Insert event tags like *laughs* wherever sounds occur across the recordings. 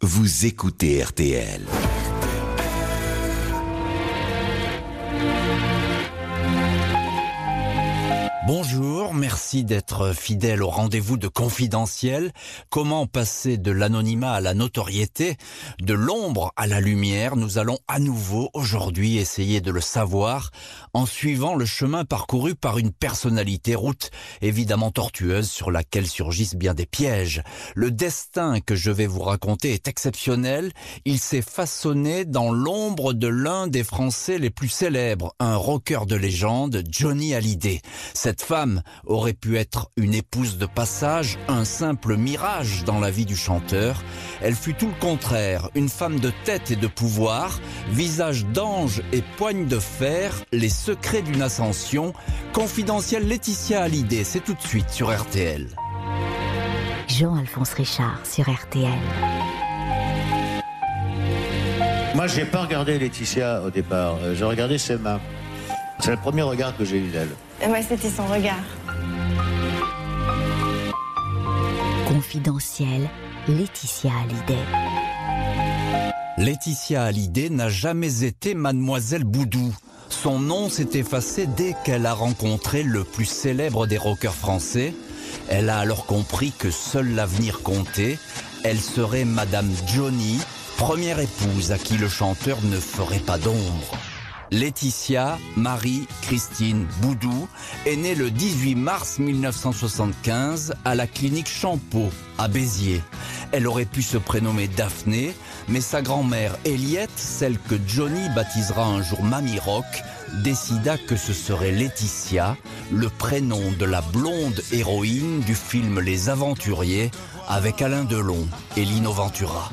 Vous écoutez RTL. Bonjour, merci d'être fidèle au rendez-vous de confidentiel. Comment passer de l'anonymat à la notoriété, de l'ombre à la lumière Nous allons à nouveau aujourd'hui essayer de le savoir en suivant le chemin parcouru par une personnalité, route évidemment tortueuse sur laquelle surgissent bien des pièges. Le destin que je vais vous raconter est exceptionnel. Il s'est façonné dans l'ombre de l'un des Français les plus célèbres, un rocker de légende, Johnny Hallyday. Cette femme aurait pu être une épouse de passage, un simple mirage dans la vie du chanteur. Elle fut tout le contraire, une femme de tête et de pouvoir, visage d'ange et poigne de fer, les secrets d'une ascension. Confidentiel Laetitia Hallyday, c'est tout de suite sur RTL. Jean-Alphonse Richard sur RTL. Moi, j'ai pas regardé Laetitia au départ. Euh, J'ai regardé ses mains. C'est le premier regard que j'ai eu d'elle. Ouais, c'était son regard. Confidentiel, Laetitia Hallyday. Laetitia Hallyday n'a jamais été mademoiselle Boudou. Son nom s'est effacé dès qu'elle a rencontré le plus célèbre des rockers français. Elle a alors compris que seul l'avenir comptait. Elle serait Madame Johnny, première épouse à qui le chanteur ne ferait pas d'ombre. Laetitia Marie-Christine Boudou est née le 18 mars 1975 à la clinique Champeau à Béziers. Elle aurait pu se prénommer Daphné, mais sa grand-mère Eliette, celle que Johnny baptisera un jour Mamie Rock, décida que ce serait Laetitia, le prénom de la blonde héroïne du film Les Aventuriers avec Alain Delon et Lino Ventura.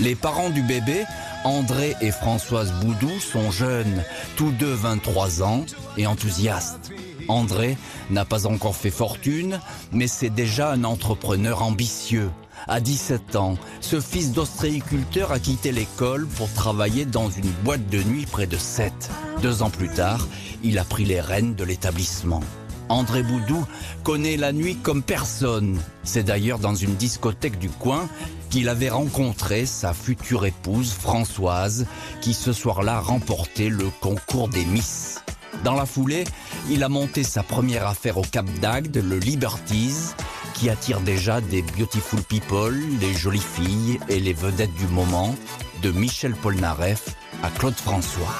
Les parents du bébé, André et Françoise Boudou, sont jeunes, tous deux 23 ans et enthousiastes. André n'a pas encore fait fortune, mais c'est déjà un entrepreneur ambitieux. À 17 ans, ce fils d'ostréiculteur a quitté l'école pour travailler dans une boîte de nuit près de Sète. Deux ans plus tard, il a pris les rênes de l'établissement. André Boudou connaît la nuit comme personne. C'est d'ailleurs dans une discothèque du coin qu'il avait rencontré sa future épouse Françoise, qui ce soir-là remportait le concours des Miss. Dans la foulée, il a monté sa première affaire au Cap d'Agde, le Liberties, qui attire déjà des beautiful people, les jolies filles et les vedettes du moment, de Michel Polnareff à Claude François.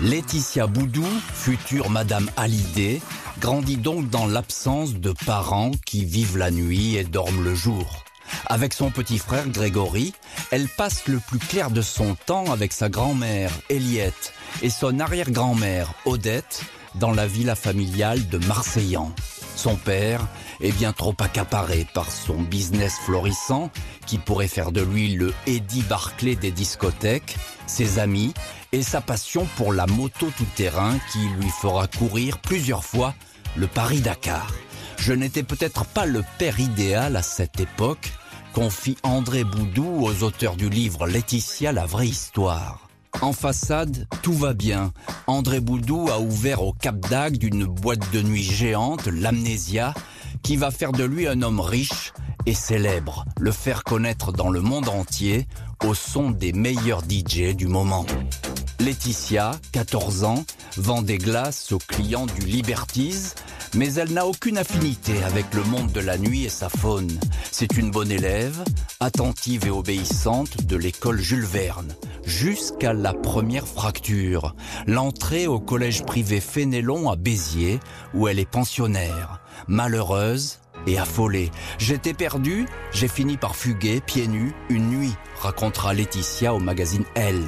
Laetitia Boudou, future Madame Hallyday, grandit donc dans l'absence de parents qui vivent la nuit et dorment le jour. Avec son petit frère Grégory, elle passe le plus clair de son temps avec sa grand-mère Eliette et son arrière-grand-mère Odette dans la villa familiale de Marseillan. Son père est bien trop accaparé par son business florissant qui pourrait faire de lui le Eddie Barclay des discothèques, ses amis et sa passion pour la moto tout-terrain qui lui fera courir plusieurs fois le Paris-Dakar. Je n'étais peut-être pas le père idéal à cette époque, confie André Boudou aux auteurs du livre Laetitia, la vraie histoire. En façade, tout va bien. André Boudou a ouvert au Cap d'Agde une boîte de nuit géante, l'Amnésia, qui va faire de lui un homme riche et célèbre, le faire connaître dans le monde entier au son des meilleurs DJ du moment. Laetitia, 14 ans, vend des glaces aux clients du Liberties, mais elle n'a aucune affinité avec le monde de la nuit et sa faune. C'est une bonne élève, attentive et obéissante de l'école Jules Verne, jusqu'à la première fracture, l'entrée au collège privé Fénélon à Béziers, où elle est pensionnaire, malheureuse et affolée. J'étais perdue, j'ai fini par fuguer, pieds nus, une nuit, racontera Laetitia au magazine Elle.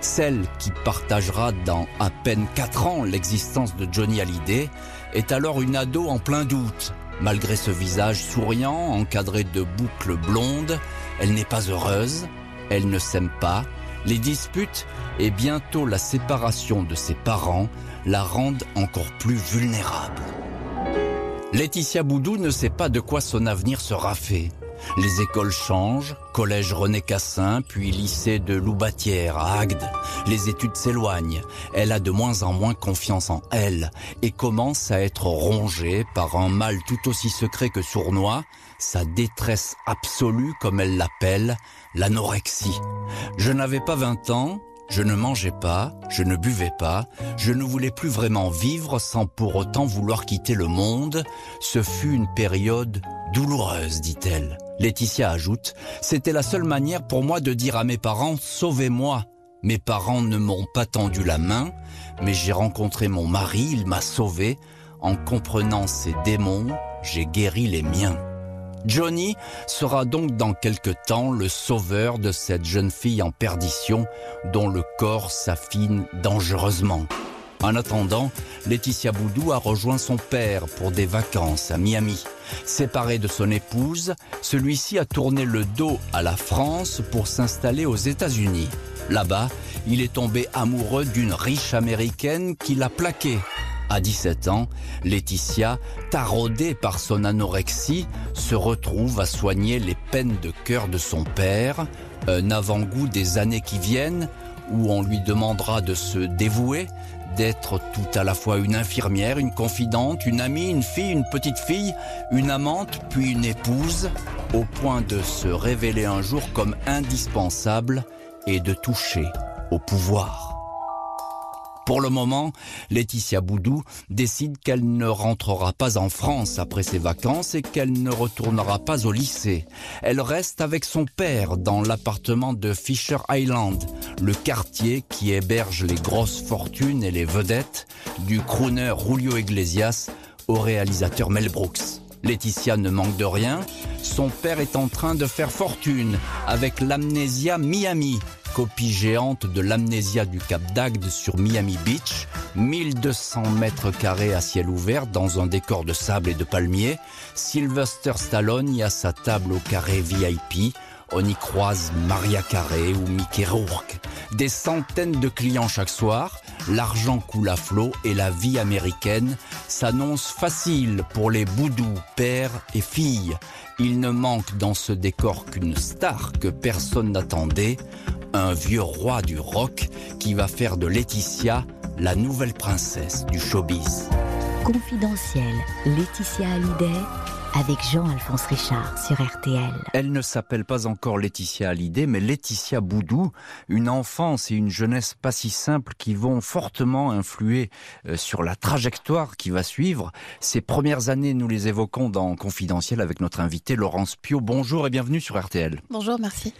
Celle qui partagera dans à peine 4 ans l'existence de Johnny Hallyday est alors une ado en plein doute. Malgré ce visage souriant, encadré de boucles blondes, elle n'est pas heureuse, elle ne s'aime pas, les disputes et bientôt la séparation de ses parents la rendent encore plus vulnérable. Laetitia Boudou ne sait pas de quoi son avenir sera fait. Les écoles changent, collège René Cassin, puis lycée de Loubatière à Agde. Les études s'éloignent. Elle a de moins en moins confiance en elle et commence à être rongée par un mal tout aussi secret que sournois, sa détresse absolue comme elle l'appelle, l'anorexie. Je n'avais pas 20 ans, je ne mangeais pas, je ne buvais pas, je ne voulais plus vraiment vivre sans pour autant vouloir quitter le monde. Ce fut une période douloureuse, dit-elle. Laetitia ajoute, c'était la seule manière pour moi de dire à mes parents, sauvez-moi. Mes parents ne m'ont pas tendu la main, mais j'ai rencontré mon mari, il m'a sauvé. En comprenant ses démons, j'ai guéri les miens. Johnny sera donc dans quelque temps le sauveur de cette jeune fille en perdition dont le corps s'affine dangereusement. En attendant, Laetitia Boudou a rejoint son père pour des vacances à Miami. Séparé de son épouse, celui-ci a tourné le dos à la France pour s'installer aux États-Unis. Là-bas, il est tombé amoureux d'une riche américaine qui l'a plaqué. À 17 ans, Laetitia, taraudée par son anorexie, se retrouve à soigner les peines de cœur de son père, un avant-goût des années qui viennent, où on lui demandera de se dévouer, d'être tout à la fois une infirmière, une confidente, une amie, une fille, une petite fille, une amante, puis une épouse, au point de se révéler un jour comme indispensable et de toucher au pouvoir. Pour le moment, Laetitia Boudou décide qu'elle ne rentrera pas en France après ses vacances et qu'elle ne retournera pas au lycée. Elle reste avec son père dans l'appartement de Fisher Island, le quartier qui héberge les grosses fortunes et les vedettes du crooner Julio Iglesias au réalisateur Mel Brooks. Laetitia ne manque de rien, son père est en train de faire fortune avec l'amnésia Miami, copie géante de l'amnésia du Cap d'Agde sur Miami Beach, 1200 mètres carrés à ciel ouvert dans un décor de sable et de palmiers. Sylvester Stallone y a sa table au carré VIP. On y croise Maria Carré ou Mickey Rourke. Des centaines de clients chaque soir, l'argent coule à flot et la vie américaine s'annonce facile pour les boudous, pères et filles. Il ne manque dans ce décor qu'une star que personne n'attendait, un vieux roi du rock qui va faire de Laetitia la nouvelle princesse du showbiz. Confidentiel, Laetitia Hallyday avec Jean-Alphonse Richard sur RTL. Elle ne s'appelle pas encore Laetitia Hallyday, mais Laetitia Boudou, une enfance et une jeunesse pas si simples qui vont fortement influer euh, sur la trajectoire qui va suivre. Ces premières années, nous les évoquons dans Confidentiel avec notre invité Laurence Pio. Bonjour et bienvenue sur RTL. Bonjour, merci.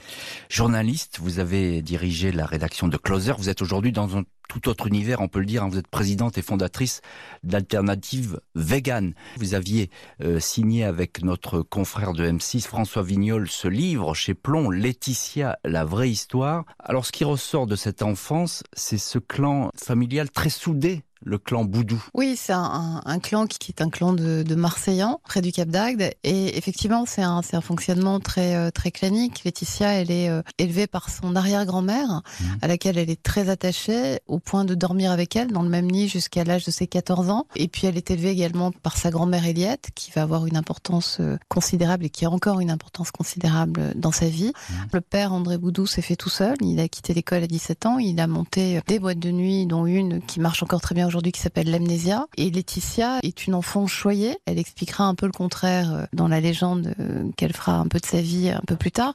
Journaliste, vous avez dirigé la rédaction de Closer. Vous êtes aujourd'hui dans un tout autre univers, on peut le dire. Hein. Vous êtes présidente et fondatrice d'Alternative Vegan. Vous aviez euh, signé avec notre confrère de M6, François Vignol, ce livre chez Plomb, Laetitia, la vraie histoire. Alors ce qui ressort de cette enfance, c'est ce clan familial très soudé le clan Boudou. Oui, c'est un, clan qui est un clan de, de Marseillans, près du Cap d'Agde. Et effectivement, c'est un, un, fonctionnement très, euh, très clanique. Laetitia, elle est euh, élevée par son arrière-grand-mère, mmh. à laquelle elle est très attachée, au point de dormir avec elle dans le même lit jusqu'à l'âge de ses 14 ans. Et puis, elle est élevée également par sa grand-mère Eliette, qui va avoir une importance euh, considérable et qui a encore une importance considérable dans sa vie. Mmh. Le père, André Boudou, s'est fait tout seul. Il a quitté l'école à 17 ans. Il a monté des boîtes de nuit, dont une qui marche encore très bien aujourd'hui qui s'appelle l'amnésia. Et Laetitia est une enfant choyée. Elle expliquera un peu le contraire euh, dans la légende euh, qu'elle fera un peu de sa vie un peu plus tard.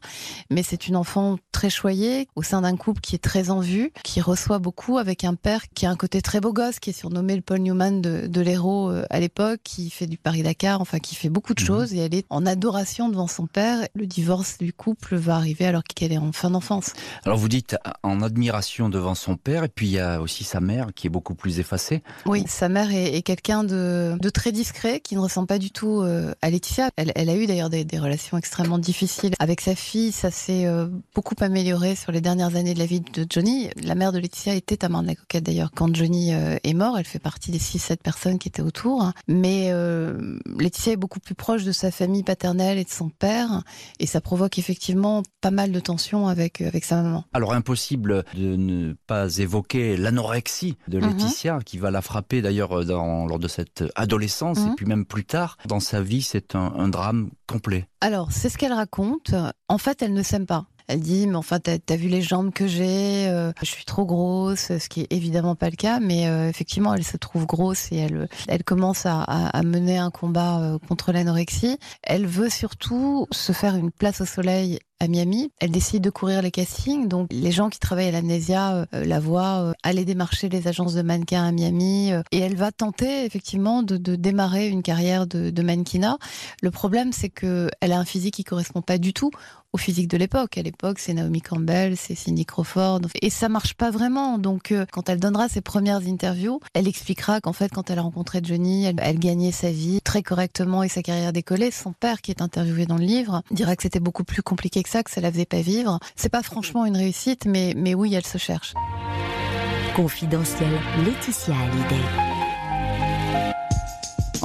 Mais c'est une enfant très choyée au sein d'un couple qui est très en vue, qui reçoit beaucoup avec un père qui a un côté très beau gosse, qui est surnommé le Paul Newman de, de l'héros euh, à l'époque, qui fait du Paris-Dakar, enfin qui fait beaucoup de mhm. choses. Et elle est en adoration devant son père. Le divorce du couple va arriver alors qu'elle est en fin d'enfance. Alors vous dites en admiration devant son père, et puis il y a aussi sa mère qui est beaucoup plus effacée. Oui, sa mère est, quelqu'un de, très discret, qui ne ressemble pas du tout euh, à Laetitia. Elle, a eu d'ailleurs des, relations extrêmement difficiles avec sa fille. Ça s'est euh, beaucoup amélioré sur les dernières années de la vie de Johnny. La mère de Laetitia était à de la coquette d'ailleurs quand Johnny euh, est mort. Elle fait partie des 6-7 personnes qui étaient autour. Mais Laetitia est beaucoup plus proche de sa famille paternelle et de son père. Et ça provoque effectivement pas mal de tensions avec, avec sa maman. Alors impossible de ne pas évoquer l'anorexie de mhm. Laetitia qui qui va la frapper d'ailleurs lors de cette adolescence et mhm. puis même plus tard dans sa vie, c'est un drame complet. Alors, c'est ce qu'elle raconte. En fait, elle ne s'aime pas. Elle dit, mais enfin, t'as as vu les jambes que j'ai, euh, je suis trop grosse, ce qui est évidemment pas le cas, mais euh, effectivement, elle se trouve grosse et elle, elle commence à, à, mener un combat euh, contre l'anorexie. Elle veut surtout se faire une place au soleil à Miami. Elle décide de courir les castings. Donc, les gens qui travaillent à l'amnésia euh, la voient aller démarcher les agences de mannequins à Miami. Et elle va tenter, effectivement, de, de démarrer une carrière de, de mannequinat. Le problème, c'est que elle a un physique qui correspond pas du tout physique de l'époque. À l'époque, c'est Naomi Campbell, c'est Cindy Crawford. Et ça marche pas vraiment. Donc, quand elle donnera ses premières interviews, elle expliquera qu'en fait, quand elle a rencontré Johnny, elle, gagnait sa vie très correctement et sa carrière décollée. Son père, qui est interviewé dans le livre, dira que c'était beaucoup plus compliqué ça que ça la faisait pas vivre. C'est pas franchement une réussite, mais, mais oui, elle se cherche. Confidentiel, Laetitia Hallyday.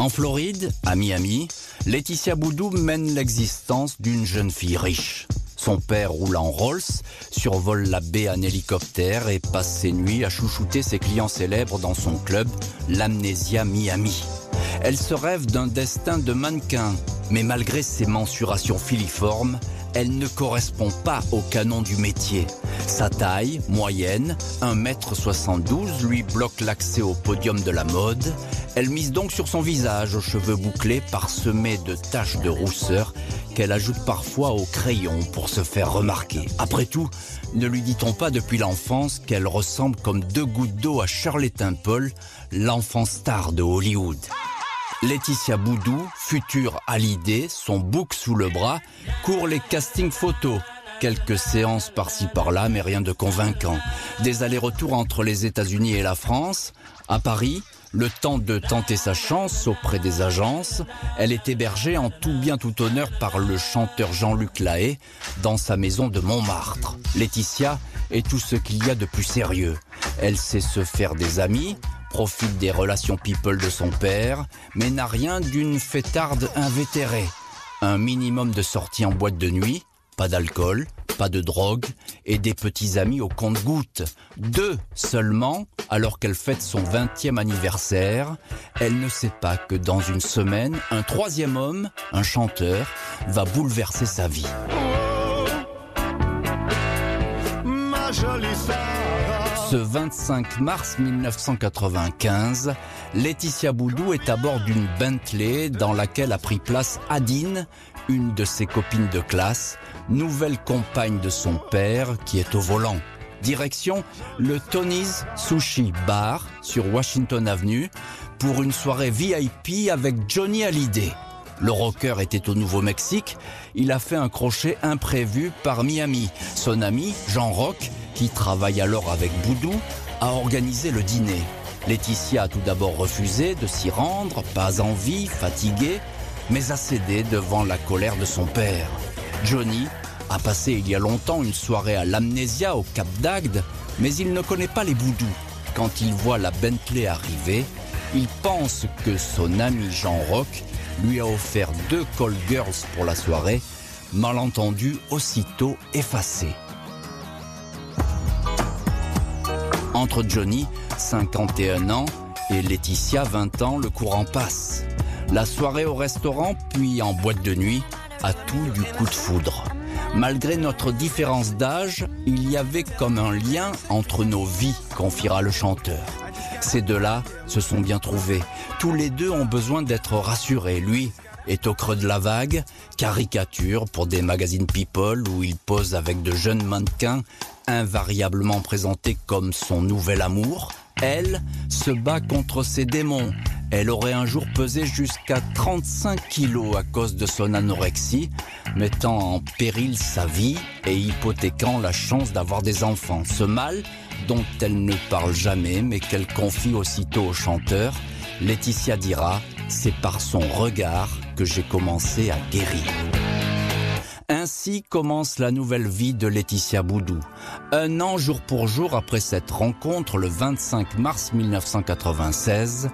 En Floride, à Miami, Laetitia Boudou mène l'existence d'une jeune fille riche. Son père roule en Rolls, survole la baie en hélicoptère et passe ses nuits à chouchouter ses clients célèbres dans son club, l'Amnesia Miami. Elle se rêve d'un destin de mannequin, mais malgré ses mensurations filiformes, elle ne correspond pas au canon du métier. Sa taille, moyenne, 1m72, lui bloque l'accès au podium de la mode. Elle mise donc sur son visage aux cheveux bouclés parsemés de taches de rousseur qu'elle ajoute parfois au crayon pour se faire remarquer. Après tout, ne lui dit-on pas depuis l'enfance qu'elle ressemble comme deux gouttes d'eau à Shirley Temple, l'enfant star de Hollywood Laetitia Boudou, future l'idée, son bouc sous le bras, court les castings photos. Quelques séances par-ci par-là, mais rien de convaincant. Des allers-retours entre les États-Unis et la France. À Paris, le temps de tenter sa chance auprès des agences, elle est hébergée en tout bien tout honneur par le chanteur Jean-Luc Lahaye dans sa maison de Montmartre. Laetitia est tout ce qu'il y a de plus sérieux. Elle sait se faire des amis, profite des relations people de son père, mais n'a rien d'une fêtarde invétérée. Un minimum de sorties en boîte de nuit, pas d'alcool, pas de drogue et des petits amis au compte-gouttes. Deux seulement, alors qu'elle fête son 20e anniversaire. Elle ne sait pas que dans une semaine, un troisième homme, un chanteur, va bouleverser sa vie. Ce 25 mars 1995, Laetitia Boudou est à bord d'une Bentley dans laquelle a pris place Adine, une de ses copines de classe, nouvelle compagne de son père qui est au volant. Direction le Tony's Sushi Bar sur Washington Avenue pour une soirée VIP avec Johnny Hallyday. Le rocker était au Nouveau-Mexique. Il a fait un crochet imprévu par Miami. Son ami, Jean Rock, qui travaille alors avec Boudou, a organisé le dîner. Laetitia a tout d'abord refusé de s'y rendre, pas envie, fatiguée, mais a cédé devant la colère de son père. Johnny a passé il y a longtemps une soirée à l'amnésia au Cap d'Agde, mais il ne connaît pas les Boudou. Quand il voit la Bentley arriver, il pense que son ami Jean Rock lui a offert deux call girls pour la soirée, malentendu aussitôt effacé. Entre Johnny, 51 ans, et Laetitia, 20 ans, le courant passe. La soirée au restaurant, puis en boîte de nuit, a tout du coup de foudre. Malgré notre différence d'âge, il y avait comme un lien entre nos vies, confiera le chanteur. Ces deux-là se sont bien trouvés. Tous les deux ont besoin d'être rassurés. Lui est au creux de la vague, caricature pour des magazines People où il pose avec de jeunes mannequins invariablement présentés comme son nouvel amour. Elle se bat contre ses démons. Elle aurait un jour pesé jusqu'à 35 kilos à cause de son anorexie, mettant en péril sa vie et hypothéquant la chance d'avoir des enfants. Ce mal, dont elle ne parle jamais mais qu'elle confie aussitôt au chanteur, Laetitia dira C'est par son regard que j'ai commencé à guérir. Ainsi commence la nouvelle vie de Laetitia Boudou. Un an jour pour jour après cette rencontre, le 25 mars 1996,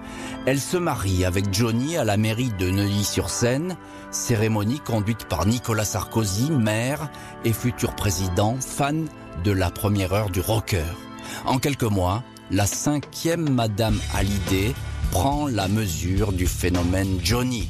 elle se marie avec Johnny à la mairie de Neuilly-sur-Seine, cérémonie conduite par Nicolas Sarkozy, maire et futur président, fan de la première heure du rocker. En quelques mois, la cinquième Madame Hallyday prend la mesure du phénomène Johnny.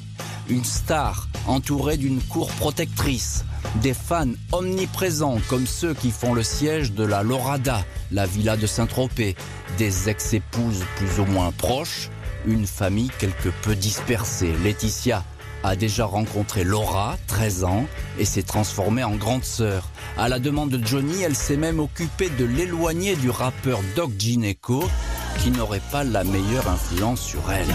Une star entourée d'une cour protectrice, des fans omniprésents comme ceux qui font le siège de la Lorada, la villa de Saint-Tropez, des ex-épouses plus ou moins proches, une famille quelque peu dispersée. Laetitia a déjà rencontré Laura, 13 ans, et s'est transformée en grande sœur. À la demande de Johnny, elle s'est même occupée de l'éloigner du rappeur Doc Gineco, qui n'aurait pas la meilleure influence sur elle.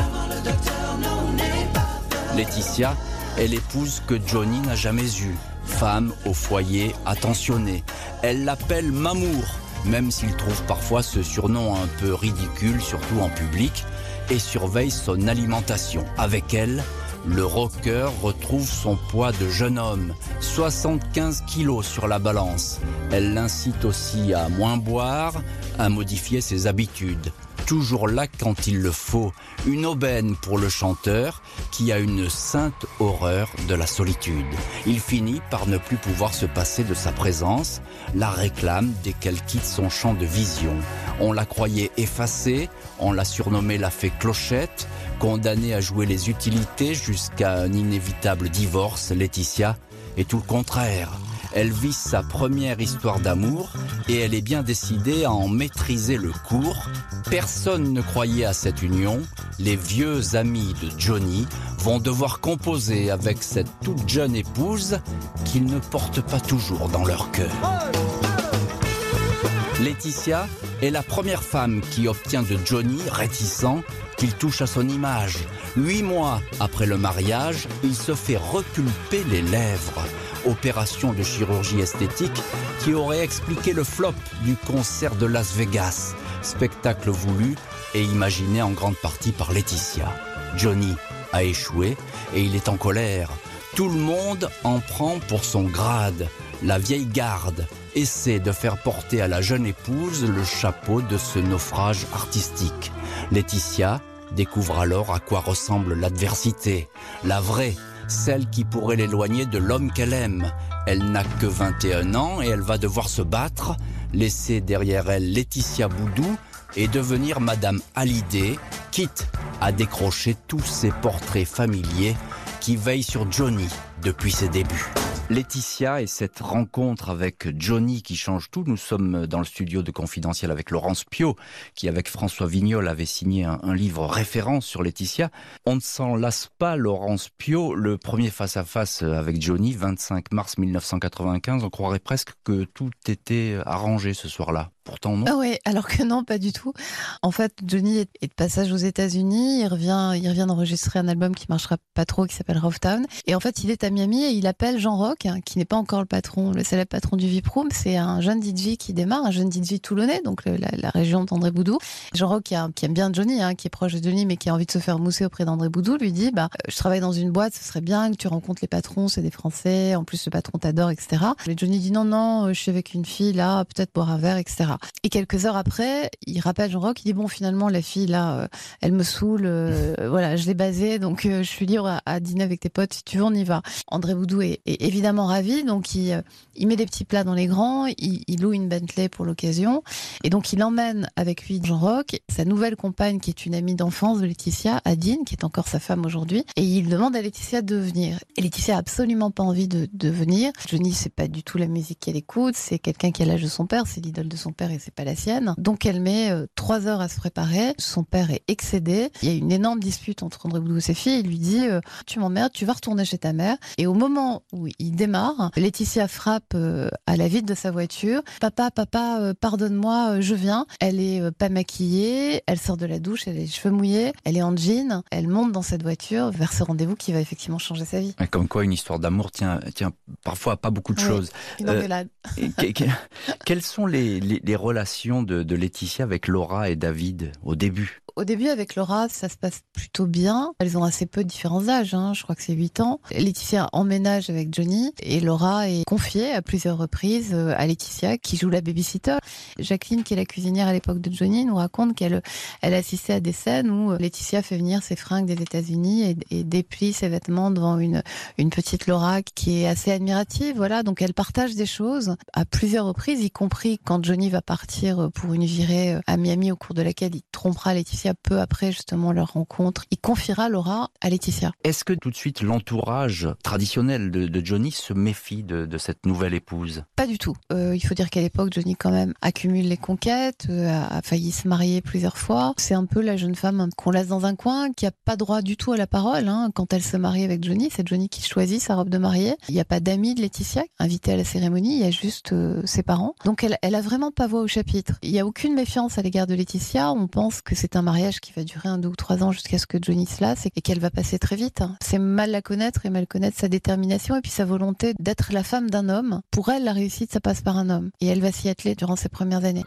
Laetitia est l'épouse que Johnny n'a jamais eue. Femme au foyer attentionnée. Elle l'appelle Mamour, même s'il trouve parfois ce surnom un peu ridicule, surtout en public, et surveille son alimentation. Avec elle, le rocker retrouve son poids de jeune homme, 75 kilos sur la balance. Elle l'incite aussi à moins boire, à modifier ses habitudes toujours là quand il le faut, une aubaine pour le chanteur qui a une sainte horreur de la solitude. Il finit par ne plus pouvoir se passer de sa présence, la réclame dès qu'elle quitte son champ de vision. On la croyait effacée, on l'a surnommée la fée clochette, condamnée à jouer les utilités jusqu'à un inévitable divorce, Laetitia est tout le contraire. Elle vit sa première histoire d'amour et elle est bien décidée à en maîtriser le cours. Personne ne croyait à cette union. Les vieux amis de Johnny vont devoir composer avec cette toute jeune épouse qu'ils ne portent pas toujours dans leur cœur. Laetitia est la première femme qui obtient de Johnny, réticent, qu'il touche à son image. Huit mois après le mariage, il se fait repulper les lèvres opération de chirurgie esthétique qui aurait expliqué le flop du concert de Las Vegas, spectacle voulu et imaginé en grande partie par Laetitia. Johnny a échoué et il est en colère. Tout le monde en prend pour son grade. La vieille garde essaie de faire porter à la jeune épouse le chapeau de ce naufrage artistique. Laetitia découvre alors à quoi ressemble l'adversité, la vraie celle qui pourrait l'éloigner de l'homme qu'elle aime. Elle n'a que 21 ans et elle va devoir se battre, laisser derrière elle Laetitia Boudou et devenir Madame Hallyday, quitte à décrocher tous ses portraits familiers qui veillent sur Johnny depuis ses débuts. Laetitia et cette rencontre avec Johnny qui change tout. Nous sommes dans le studio de Confidentiel avec Laurence Pio, qui avec François Vignol avait signé un, livre référence sur Laetitia. On ne s'en lasse pas, Laurence Pio. Le premier face-à-face avec Johnny, 25 mars 1995, on croirait presque que tout était arrangé ce soir-là. Pourtant, non. Ah oui, alors que non, pas du tout. En fait, Johnny est de passage aux États-Unis. Il revient, il revient d'enregistrer un album qui marchera pas trop, qui s'appelle Rough Town. Et en fait, il est à Miami et il appelle Jean Rock, hein, qui n'est pas encore le patron, le célèbre patron du VIP Room. C'est un jeune DJ qui démarre, un jeune DJ toulonnais, donc la, région d'André Boudou. Jean Rock, qui, aime bien Johnny, hein, qui est proche de Johnny, mais qui a envie de se faire mousser auprès d'André Boudou, lui dit, bah, je travaille dans une boîte, ce serait bien que tu rencontres les patrons, c'est des Français. En plus, le patron t'adore, etc. Et Johnny dit, non, non, je suis avec une fille là, peut-être boire un verre, etc. Et quelques heures après, il rappelle Jean Rock, il dit bon finalement la fille là, euh, elle me saoule, euh, *laughs* voilà, je l'ai basée, donc euh, je suis libre à, dîner avec tes potes, si tu veux on y va. André Boudou est, évidemment ravi, donc il, il met des petits plats dans les grands, il, loue une Bentley pour l'occasion, et donc il emmène avec lui Jean Rock, sa nouvelle compagne qui est une amie d'enfance de Laetitia, Adine, qui est encore sa femme aujourd'hui, et il demande à Laetitia de venir. Et Laetitia a absolument pas envie de, de venir. Johnny c'est pas du tout la musique qu'elle écoute, c'est quelqu'un qui a l'âge de son père, c'est l'idole de son père et c'est pas la sienne. Donc elle met euh, trois heures à se préparer. Son père est excédé. Il y a une énorme dispute entre André Boudou et ses filles. Il lui dit euh, Tu m'emmerdes, tu vas retourner chez ta mère. Et au moment où il démarre, Laetitia frappe euh, à la vitre de sa voiture Papa, papa, pardonne-moi, je viens. Elle est pas maquillée, elle sort de la douche, elle a les cheveux mouillés, elle est en jean, elle monte dans cette voiture vers ce rendez-vous qui va effectivement changer sa vie. Comme quoi, une histoire d'amour tient, tient parfois à pas beaucoup de choses. quelles sont les, les relations de, de Laetitia avec Laura et David au début Au début, avec Laura, ça se passe plutôt bien. Elles ont assez peu de différents âges, hein. je crois que c'est 8 ans. Laetitia emménage avec Johnny et Laura est confiée à plusieurs reprises euh, à Laetitia qui joue la babysitter. Jacqueline, qui est la cuisinière à l'époque de Johnny, nous raconte qu'elle elle assistait à des scènes où euh, Laetitia fait venir ses fringues des États-Unis et, et, déplie ses vêtements devant une, une petite Laura qui est assez admirative. Voilà, donc elle partage des choses à plusieurs reprises, y compris quand Johnny va partir pour une virée à Miami au cours de laquelle il trompera Laetitia peu après justement leur rencontre. Il confiera Laura à Laetitia. Est-ce que tout de suite l'entourage traditionnel de, de, Johnny se méfie de, de, cette nouvelle épouse? Pas du tout. Euh, il faut dire qu'à l'époque, Johnny quand même accumule les conquêtes, euh, a, a, failli se marier plusieurs fois. C'est un peu la jeune femme qu'on laisse dans un coin, qui a pas droit du tout à la parole. Hein. Quand elle se marie avec Johnny, c'est Johnny qui choisit sa robe de mariée. Il n'y a pas d'amis de Laetitia invité à la cérémonie, il y a juste euh, ses parents. Donc elle, elle a vraiment pas voix au chapitre. Il n'y a aucune méfiance à l'égard de Laetitia. On pense que c'est un qui va durer un, deux ou trois ans jusqu'à ce que Johnny se lasse et qu'elle va passer très vite. C'est mal la connaître et mal connaître sa détermination et puis sa volonté d'être la femme d'un homme. Pour elle, la réussite, ça passe par un homme. Et elle va s'y atteler durant ses premières années.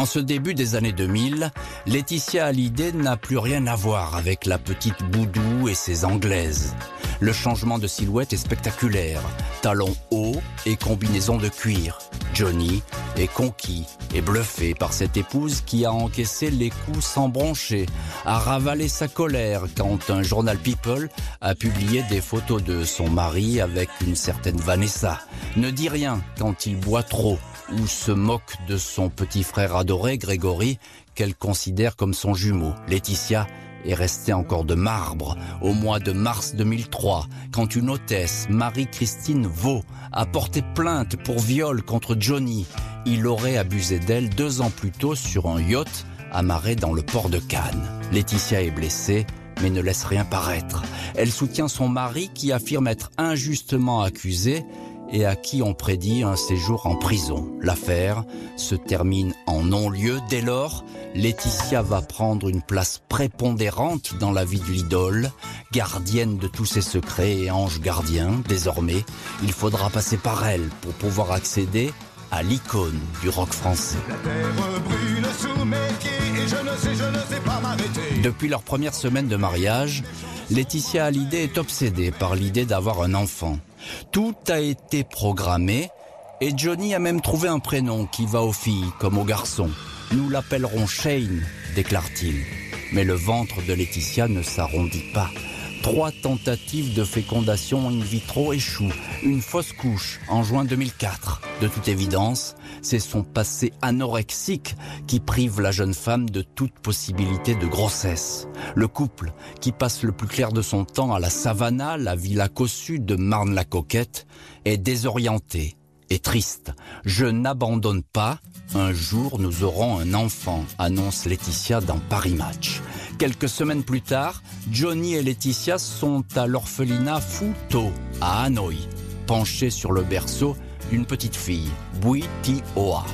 En ce début des années 2000, Laetitia Hallyday n'a plus rien à voir avec la petite Boudou et ses Anglaises. Le changement de silhouette est spectaculaire. Talons hauts et combinaison de cuir. Johnny est conquis et bluffé par cette épouse qui a encaissé les coups sans broncher, a ravalé sa colère quand un journal People a publié des photos de son mari avec une certaine Vanessa. Ne dit rien quand il boit trop ou se moque de son petit frère adoré, Grégory, qu'elle considère comme son jumeau. Laetitia est restée encore de marbre au mois de mars 2003, quand une hôtesse, Marie-Christine Vaux, a porté plainte pour viol contre Johnny. Il aurait abusé d'elle deux ans plus tôt sur un yacht amarré dans le port de Cannes. Laetitia est blessée, mais ne laisse rien paraître. Elle soutient son mari qui affirme être injustement accusé et à qui on prédit un séjour en prison. L'affaire se termine en non-lieu. Dès lors, Laetitia va prendre une place prépondérante dans la vie de l'idole, gardienne de tous ses secrets et ange gardien. Désormais, il faudra passer par elle pour pouvoir accéder à l'icône du rock français. Depuis leur première semaine de mariage, Laetitia Hallyday est obsédée par l'idée d'avoir un enfant. Tout a été programmé et Johnny a même trouvé un prénom qui va aux filles comme aux garçons. Nous l'appellerons Shane, déclare-t-il. Mais le ventre de Laetitia ne s'arrondit pas. Trois tentatives de fécondation in vitro échouent. Une fausse couche en juin 2004. De toute évidence, c'est son passé anorexique qui prive la jeune femme de toute possibilité de grossesse. Le couple, qui passe le plus clair de son temps à la Savannah, la villa cossue de Marne-la-Coquette, est désorienté et triste. Je n'abandonne pas. Un jour, nous aurons un enfant, annonce Laetitia dans Paris Match. Quelques semaines plus tard, Johnny et Laetitia sont à l'orphelinat Futo, à Hanoï, penchés sur le berceau d'une petite fille, Bui Ti Oa.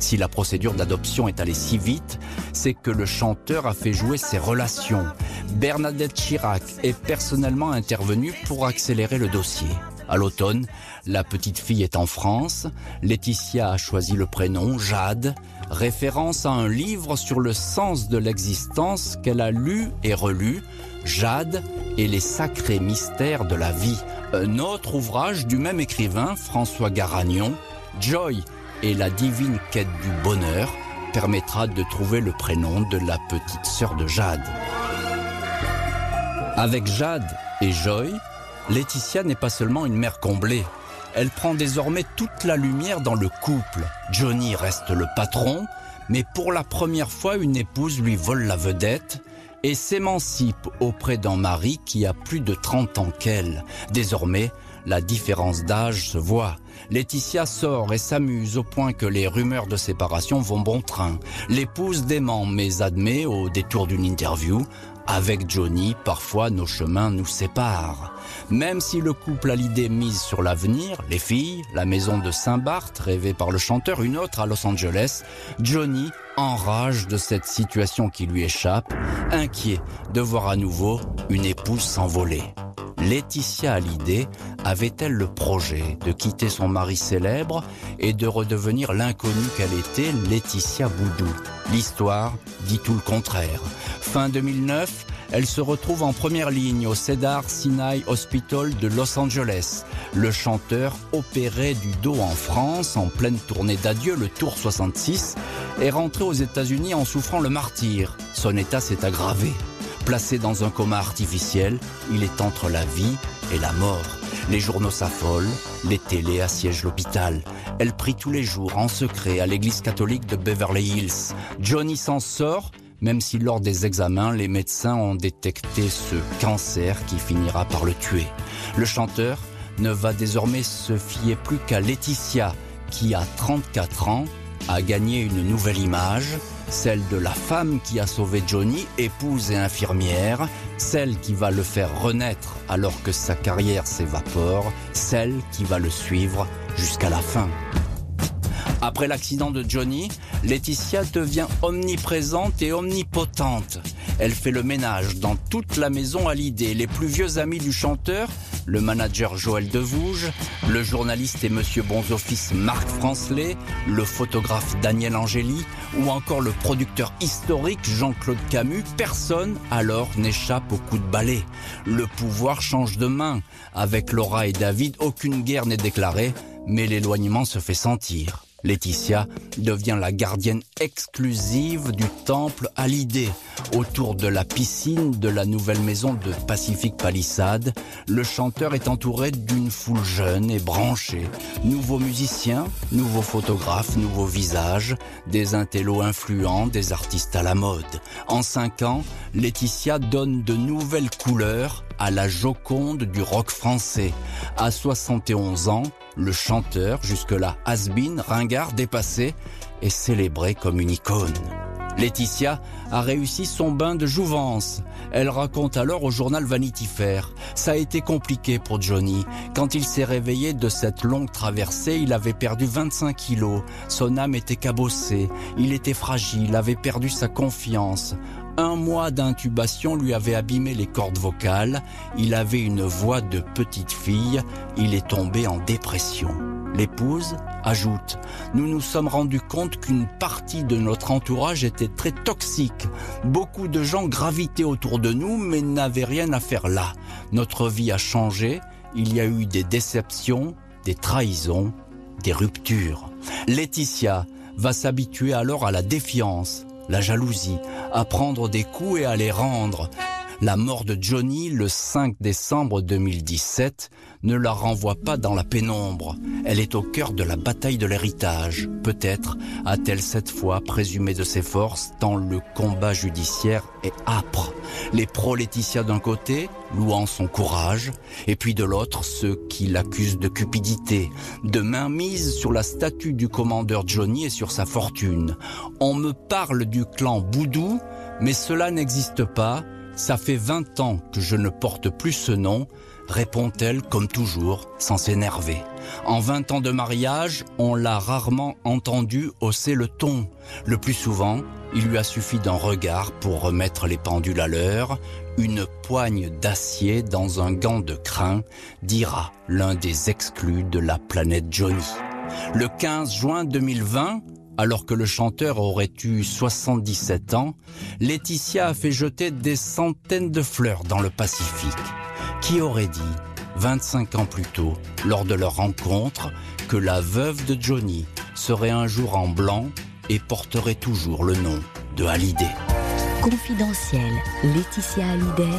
Si la procédure d'adoption est allée si vite, c'est que le chanteur a fait jouer ses relations. Bernadette Chirac est personnellement intervenue pour accélérer le dossier. À l'automne, la petite fille est en France. Laetitia a choisi le prénom Jade, référence à un livre sur le sens de l'existence qu'elle a lu et relu, Jade et les sacrés mystères de la vie. Un autre ouvrage du même écrivain, François Garagnon, Joy et la divine quête du bonheur, permettra de trouver le prénom de la petite sœur de Jade. Avec Jade et Joy, Laetitia n'est pas seulement une mère comblée. Elle prend désormais toute la lumière dans le couple. Johnny reste le patron, mais pour la première fois, une épouse lui vole la vedette et s'émancipe auprès d'un mari qui a plus de 30 ans qu'elle. Désormais, la différence d'âge se voit. Laetitia sort et s'amuse au point que les rumeurs de séparation vont bon train. L'épouse dément mais admet au détour d'une interview avec Johnny, parfois nos chemins nous séparent. Même si le couple a l'idée mise sur l'avenir, les filles, la maison de Saint-Barth rêvée par le chanteur, une autre à Los Angeles, Johnny enrage de cette situation qui lui échappe, inquiet de voir à nouveau une épouse s'envoler. Laetitia Hallyday avait-elle le projet de quitter son mari célèbre et de redevenir l'inconnue qu'elle était, Laetitia Boudou? L'histoire dit tout le contraire. Fin 2009, elle se retrouve en première ligne au Cedar Sinai Hospital de Los Angeles. Le chanteur, opéré du dos en France, en pleine tournée d'adieu, le Tour 66, est rentré aux États-Unis en souffrant le martyr. Son état s'est aggravé. Placé dans un coma artificiel, il est entre la vie et la mort. Les journaux s'affolent, les télés assiègent l'hôpital. Elle prie tous les jours en secret à l'église catholique de Beverly Hills. Johnny s'en sort, même si lors des examens, les médecins ont détecté ce cancer qui finira par le tuer. Le chanteur ne va désormais se fier plus qu'à Laetitia, qui a 34 ans, a gagné une nouvelle image, celle de la femme qui a sauvé Johnny, épouse et infirmière, celle qui va le faire renaître alors que sa carrière s'évapore, celle qui va le suivre jusqu'à la fin. Après l'accident de Johnny, Laetitia devient omniprésente et omnipotente. Elle fait le ménage dans toute la maison à l'idée. Les plus vieux amis du chanteur, le manager Joël Devouge, le journaliste et monsieur Bons Office Marc Francelet, le photographe Daniel Angéli ou encore le producteur historique Jean-Claude Camus, personne alors n'échappe au coup de balai. Le pouvoir change de main. Avec Laura et David, aucune guerre n'est déclarée, mais l'éloignement se fait sentir. Laetitia devient la gardienne exclusive du temple à l'idée. Autour de la piscine de la nouvelle maison de Pacific Palisade, le chanteur est entouré d'une foule jeune et branchée. Nouveaux musiciens, nouveaux photographes, nouveaux visages, des intellos influents, des artistes à la mode. En cinq ans, Laetitia donne de nouvelles couleurs à la Joconde du rock français. À 71 ans, le chanteur, jusque-là has-been, ringard, dépassé, est célébré comme une icône. Laetitia a réussi son bain de jouvence. Elle raconte alors au journal Vanity Fair. Ça a été compliqué pour Johnny. Quand il s'est réveillé de cette longue traversée, il avait perdu 25 kilos. Son âme était cabossée. Il était fragile, avait perdu sa confiance. Un mois d'intubation lui avait abîmé les cordes vocales. Il avait une voix de petite fille. Il est tombé en dépression. L'épouse ajoute Nous nous sommes rendus compte qu'une partie de notre entourage était très toxique. Beaucoup de gens gravitaient autour de nous mais n'avaient rien à faire là. Notre vie a changé. Il y a eu des déceptions, des trahisons, des ruptures. Laetitia va s'habituer alors à la défiance, la jalousie, à prendre des coups et à les rendre. La mort de Johnny le 5 décembre 2017 ne la renvoie pas dans la pénombre. Elle est au cœur de la bataille de l'héritage. Peut-être a-t-elle cette fois présumé de ses forces tant le combat judiciaire est âpre. Les pro-Laetitia d'un côté, louant son courage, et puis de l'autre ceux qui l'accusent de cupidité, de mainmise sur la statue du commandeur Johnny et sur sa fortune. On me parle du clan Boudou, mais cela n'existe pas. Ça fait 20 ans que je ne porte plus ce nom, répond-elle comme toujours, sans s'énerver. En 20 ans de mariage, on l'a rarement entendu hausser le ton. Le plus souvent, il lui a suffi d'un regard pour remettre les pendules à l'heure, une poigne d'acier dans un gant de crin, dira l'un des exclus de la planète Johnny. Le 15 juin 2020, alors que le chanteur aurait eu 77 ans, Laetitia a fait jeter des centaines de fleurs dans le Pacifique. Qui aurait dit, 25 ans plus tôt, lors de leur rencontre, que la veuve de Johnny serait un jour en blanc et porterait toujours le nom de Hallyday? Confidentiel, Laetitia Hallyday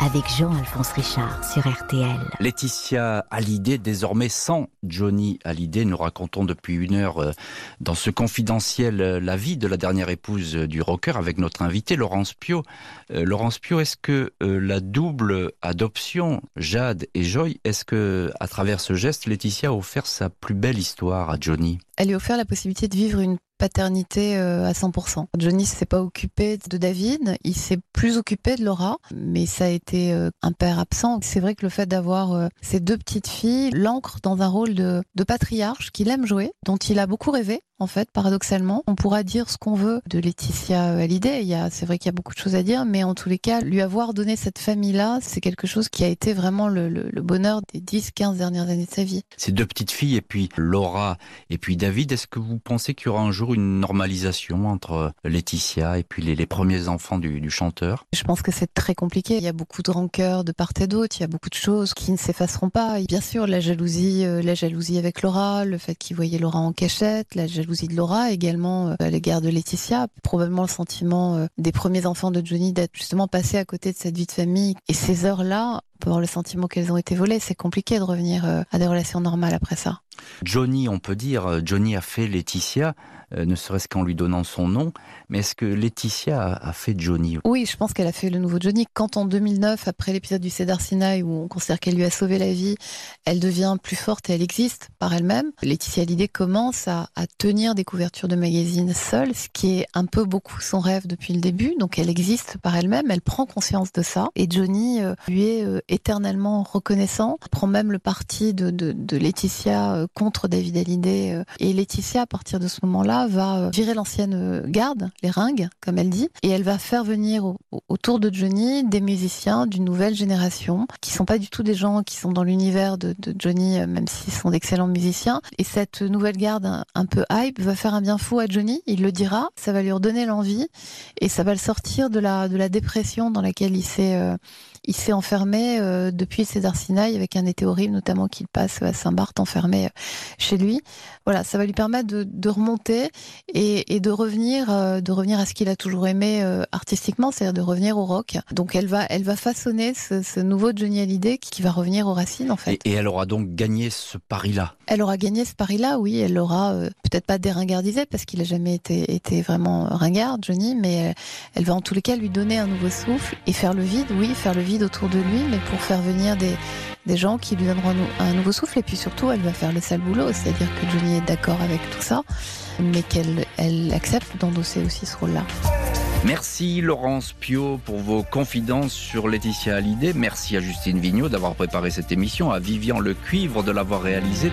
avec Jean-Alphonse Richard sur RTL. Laetitia Hallyday, désormais sans Johnny Hallyday, nous racontons depuis une heure euh, dans ce confidentiel euh, la vie de la dernière épouse du rocker avec notre invité Laurence Pio. Euh, Laurence Pio, est-ce que la double adoption Jade et Joy, est-ce que à travers ce geste, Laetitia a offert sa plus belle histoire à Johnny? Elle lui a offert la possibilité de vivre une paternité euh, à 100%. Johnny s'est pas occupé de David, il s'est plus occupé de Laura, mais ça a été euh, un père absent. C'est vrai que le fait d'avoir euh, ces deux petites filles l'ancre dans un rôle de, de patriarche qu'il aime jouer, dont il a beaucoup rêvé en fait, paradoxalement. On pourra dire ce qu'on veut de Laetitia Hallyday. Il y a, c'est vrai qu'il y a beaucoup de choses à dire, mais en tous les cas, lui avoir donné cette famille-là, c'est quelque chose qui a été vraiment le, le, le bonheur des 10, 15 dernières années de sa vie. Ces deux petites filles, et puis Laura, et puis David, est-ce que vous pensez qu'il y aura un jour une normalisation entre Laetitia et puis les, les premiers enfants du, du chanteur? Je pense que c'est très compliqué. Il y a beaucoup de rancœur de part et d'autre. Il y a beaucoup de choses qui ne s'effaceront pas. Et bien sûr, la jalousie, euh, la jalousie avec Laura, le fait qu'il voyait Laura en cachette, la jalousie de Laura également euh, à l'égard de Laetitia, probablement le sentiment euh, des premiers enfants de Johnny d'être justement passé à côté de cette vie de famille. Et ces heures-là, on peut avoir le sentiment qu'elles ont été volées. C'est compliqué de revenir à des relations normales après ça. Johnny, on peut dire, Johnny a fait Laetitia, euh, ne serait-ce qu'en lui donnant son nom. Mais est-ce que Laetitia a, fait Johnny Oui, je pense qu'elle a fait le nouveau Johnny. Quand en 2009, après l'épisode du Cédar Sinai, où on considère qu'elle lui a sauvé la vie, elle devient plus forte et elle existe par elle-même, Laetitia Hallyday commence à, tenir des couvertures de magazines seule, ce qui est un peu beaucoup son rêve depuis le début. Donc elle existe par elle-même, elle prend conscience de ça. Et Johnny euh, lui est euh, éternellement reconnaissant, prend même le parti de, Laetitia euh, contre David Hallyday. euh, Et Laetitia, à partir de ce moment-là, va euh, virer l'ancienne euh, garde, les ringues, comme elle dit, et elle va faire venir au- au- autour de Johnny des musiciens d'une nouvelle génération, qui sont pas du tout des gens qui sont dans l'univers de, de Johnny, même s'ils sont d'excellents musiciens. Et cette nouvelle garde un, peu hype va faire un bien fou à Johnny, il le dira, ça va lui redonner l'envie, et ça va le sortir de la, de la dépression dans laquelle il s'est... euh, il s'est enfermé euh, depuis César Sinaï avec un été horrible, notamment qu'il passe à Saint-Barth enfermé chez lui. Voilà, ça va lui permettre de, remonter et, de revenir, euh, de revenir à ce qu'il a toujours aimé euh, artistiquement, c'est-à-dire de revenir au rock. Donc elle va, elle va façonner ce, nouveau Johnny Hallyday qui, qui va revenir aux racines en fait. et, et elle aura donc gagné ce pari-là. Elle aura gagné ce pari-là, oui. Elle l'aura euh, peut-être pas déringardisé parce qu'il a jamais été, vraiment ringard, Johnny, mais euh, elle va en tous les cas lui donner un nouveau souffle et faire le vide, oui, faire le vide autour de lui, mais pour faire venir des, gens qui lui donneront un, nou- un nouveau souffle. Et puis surtout, elle va faire le sale boulot, c'est-à-dire que Johnny est d'accord avec tout ça, mais qu'elle elle accepte d'endosser aussi ce rôle-là. Merci Laurence Pio pour vos confidences sur Laetitia Hallyday. Merci à Justine Vignot d'avoir préparé cette émission, à Vivian Le Cuivre de l'avoir réalisée.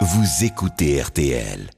Vous écoutez RTL.